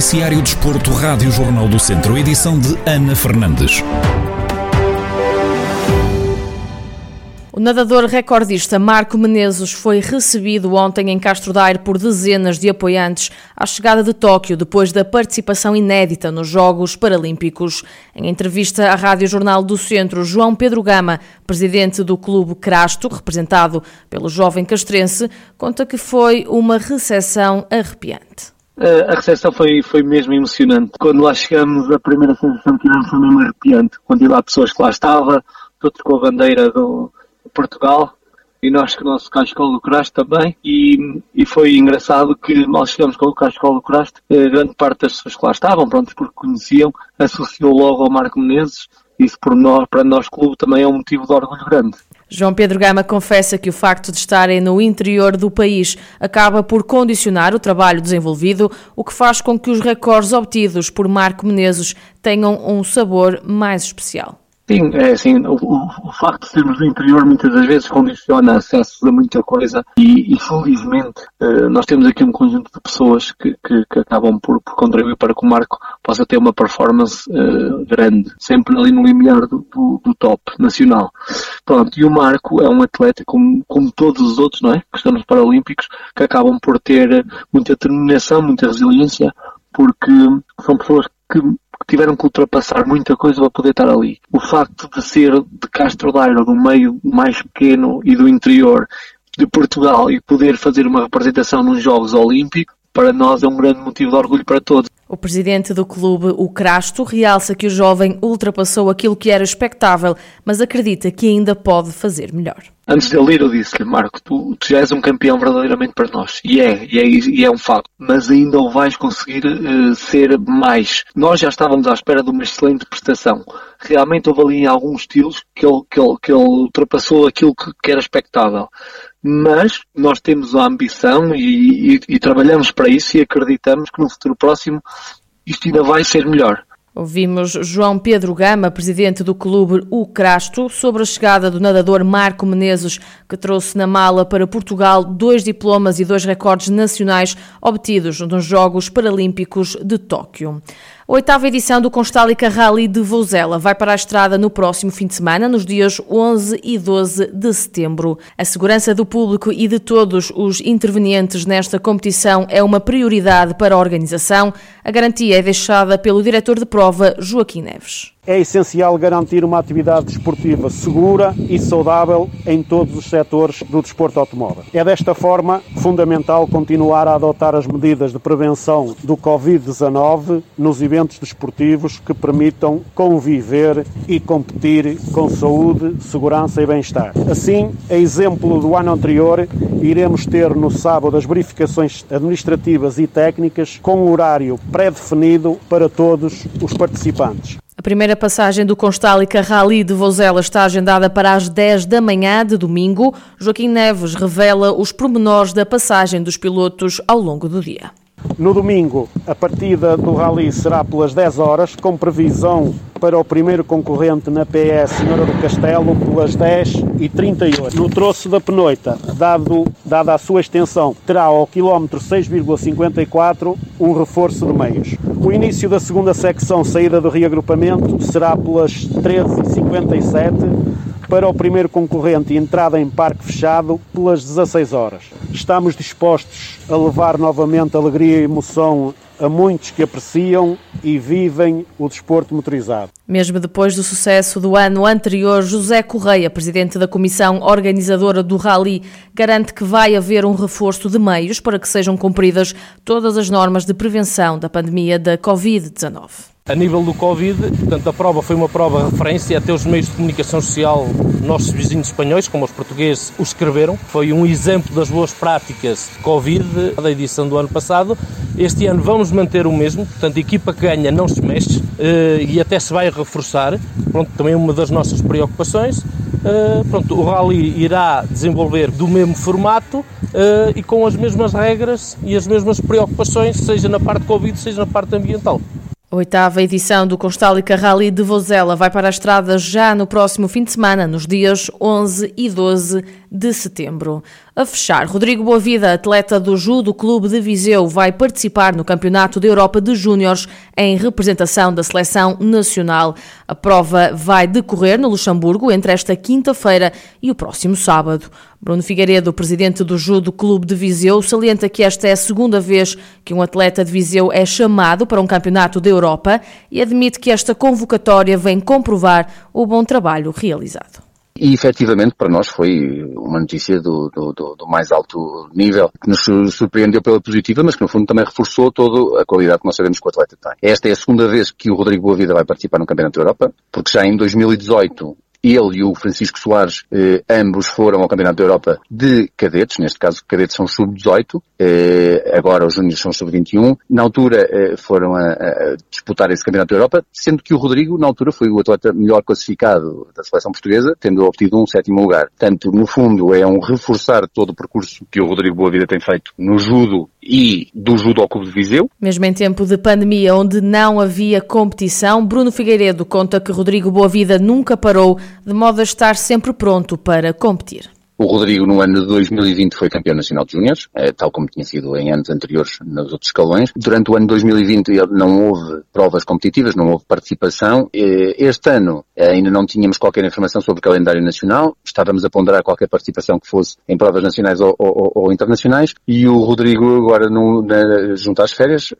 Noticiário Desporto, Rádio Jornal do Centro, edição de Ana Fernandes. O nadador recordista Marco Menezes foi recebido ontem em Castro Daire por dezenas de apoiantes à chegada de Tóquio depois da participação inédita nos Jogos Paralímpicos. Em entrevista à Rádio Jornal do Centro, João Pedro Gama, presidente do Clube Crasto, representado pelo jovem castrense, conta que foi uma recepção arrepiante. A recepção foi, foi mesmo emocionante. Quando lá chegamos, a primeira sensação que tivemos foi mesmo arrepiante. Quando lá pessoas que lá estavam, todos com a bandeira do, Portugal e nós que o nosso Cascola do Craste também e, e foi engraçado que mal chegamos com o Cascola do Craste, eh, grande parte das pessoas que lá estavam, pronto, porque conheciam, associou logo ao Marco Menezes isso por nós, para nós clube também é um motivo de orgulho grande. João Pedro Gama confessa que o facto de estarem no interior do país acaba por condicionar o trabalho desenvolvido, o que faz com que os recordes obtidos por Marco Menezes tenham um sabor mais especial. Sim, é assim, o, o, facto de sermos do interior muitas das vezes condiciona acesso a muita coisa e, infelizmente, uh, nós temos aqui um conjunto de pessoas que, que, que acabam por, por, contribuir para que o Marco possa ter uma performance uh, grande, sempre ali no limiar do, do, do, top nacional. Pronto, e o Marco é um atleta como, como todos os outros, não é? Que estão nos Paralímpicos, que acabam por ter muita determinação, muita resiliência, porque são pessoas que tiveram que ultrapassar muita coisa para poder estar ali. O facto de ser de Castro Daire, do meio mais pequeno e do interior de Portugal e poder fazer uma representação nos Jogos Olímpicos, para nós é um grande motivo de orgulho para todos. O presidente do clube, o Crasto, realça que o jovem ultrapassou aquilo que era expectável, mas acredita que ainda pode fazer melhor. Antes de ele ir, eu disse-lhe, Marco, tu, tu, já és um campeão verdadeiramente para nós. E é, e é, e é um facto. Mas ainda o vais conseguir uh, ser mais. Nós já estávamos à espera de uma excelente prestação. Realmente houve ali alguns estilos que ele, que ele, que ele ultrapassou aquilo que, que era expectável. Mas nós temos a ambição e, e, e trabalhamos para isso e acreditamos que no futuro próximo isto ainda vai ser melhor. Ouvimos João Pedro Gama, presidente do clube O Crasto, sobre a chegada do nadador Marco Menezes, que trouxe na mala para Portugal dois diplomas e dois recordes nacionais obtidos nos Jogos Paralímpicos de Tóquio. Oitava edição do Constálica Rally de Vozela vai para a estrada no próximo fim de semana, nos dias 11 e 12 de setembro. A segurança do público e de todos os intervenientes nesta competição é uma prioridade para a organização. A garantia é deixada pelo diretor de prova, Joaquim Neves é essencial garantir uma atividade desportiva segura e saudável em todos os setores do desporto automóvel. É desta forma fundamental continuar a adotar as medidas de prevenção do Covid-19 nos eventos desportivos que permitam conviver e competir com saúde, segurança e bem-estar. Assim, a exemplo do ano anterior, iremos ter no sábado as verificações administrativas e técnicas com horário pré-definido para todos os participantes. A primeira passagem do Constálica Rally de Vozela está agendada para as 10 da manhã de domingo. Joaquim Neves revela os pormenores da passagem dos pilotos ao longo do dia. No domingo, a partida do Rally será pelas 10 horas, com previsão para o primeiro concorrente na PS Senhora do Castelo pelas 10h38. No troço da Penoita, dado, dada a sua extensão, terá ao quilómetro 6,54 um reforço de meios. O início da segunda secção, saída do reagrupamento, será pelas 13h57 para o primeiro concorrente entrada em parque fechado pelas 16 horas. Estamos dispostos a levar novamente alegria e emoção a muitos que apreciam e vivem o desporto motorizado. Mesmo depois do sucesso do ano anterior, José Correia, presidente da comissão organizadora do Rally, garante que vai haver um reforço de meios para que sejam cumpridas todas as normas de prevenção da pandemia da Covid-19 a nível do Covid, portanto, a prova foi uma prova de referência, até os meios de comunicação social, nossos vizinhos espanhóis, como os portugueses, o escreveram. Foi um exemplo das boas práticas de Covid da edição do ano passado. Este ano vamos manter o mesmo, portanto, a equipa que ganha não se mexe eh, e até se vai reforçar. Pronto, também uma das nossas preocupações. Uh, pronto, o Rally irá desenvolver do mesmo formato uh, e com as mesmas regras e as mesmas preocupações, seja na parte Covid, seja na parte ambiental. A oitava edição do Constálica Rally de Vozela vai para a estrada já no próximo fim de semana, nos dias 11 e 12 de setembro. A fechar, Rodrigo Boavida, atleta do Judo Clube de Viseu, vai participar no Campeonato da Europa de Júniores em representação da seleção nacional. A prova vai decorrer no Luxemburgo entre esta quinta-feira e o próximo sábado. Bruno Figueiredo, presidente do Judo Clube de Viseu, salienta que esta é a segunda vez que um atleta de Viseu é chamado para um campeonato da Europa e admite que esta convocatória vem comprovar o bom trabalho realizado. E efetivamente para nós foi uma notícia do, do, do, do, mais alto nível, que nos surpreendeu pela positiva, mas que no fundo também reforçou toda a qualidade que nós sabemos que o atleta tem. Esta é a segunda vez que o Rodrigo Boavida vai participar no Campeonato da Europa, porque já em 2018 ele e o Francisco Soares, eh, ambos foram ao Campeonato da Europa de cadetes, neste caso cadetes são sub-18, eh, agora os júniores são sub-21. Na altura eh, foram a, a, disputar esse Campeonato da Europa, sendo que o Rodrigo, na altura, foi o atleta melhor classificado da seleção portuguesa, tendo obtido um sétimo lugar. Portanto, no fundo, é um reforçar todo o percurso que o Rodrigo Boavida tem feito no judo e do Judo Clube de Viseu. Mesmo em tempo de pandemia, onde não havia competição, Bruno Figueiredo conta que Rodrigo Boavida nunca parou, de modo a estar sempre pronto para competir. O Rodrigo, no ano de 2020, foi campeão nacional de júniores, eh, tal como tinha sido em anos anteriores nos outros escalões. Durante o ano de 2020 não houve provas competitivas, não houve participação. Eh, este ano eh, ainda não tínhamos qualquer informação sobre o calendário nacional, estávamos a ponderar qualquer participação que fosse em provas nacionais ou, ou, ou internacionais, e o Rodrigo agora, no, na, junto às férias,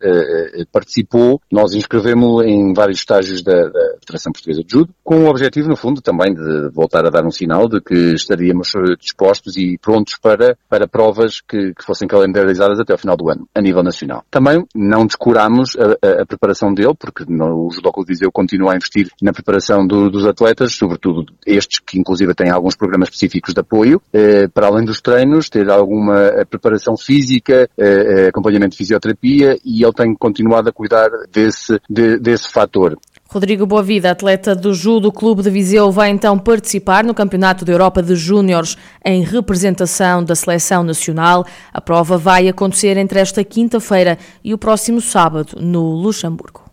participou, nós inscrevemos em vários estágios da, da Federação Portuguesa de Judo, com o objetivo, no fundo, também de voltar a dar um sinal de que estaríamos dispostos e prontos para, para provas que, que fossem calendarizadas até ao final do ano, a nível nacional. Também não descuramos a, a, a preparação dele, porque no, o Judoco Viseu continua a investir na preparação do, dos atletas, sobretudo estes que inclusive têm alguns programas específicos de apoio, eh, para além dos treinos, ter alguma eh, preparação física, eh, eh, acompanhamento de fisioterapia e ele tem continuado a cuidar desse, de, desse fator. Rodrigo Boavida, atleta do Judo Clube de Viseu, vai então participar no Campeonato da Europa de Júniores em representação da seleção nacional. A prova vai acontecer entre esta quinta-feira e o próximo sábado no Luxemburgo.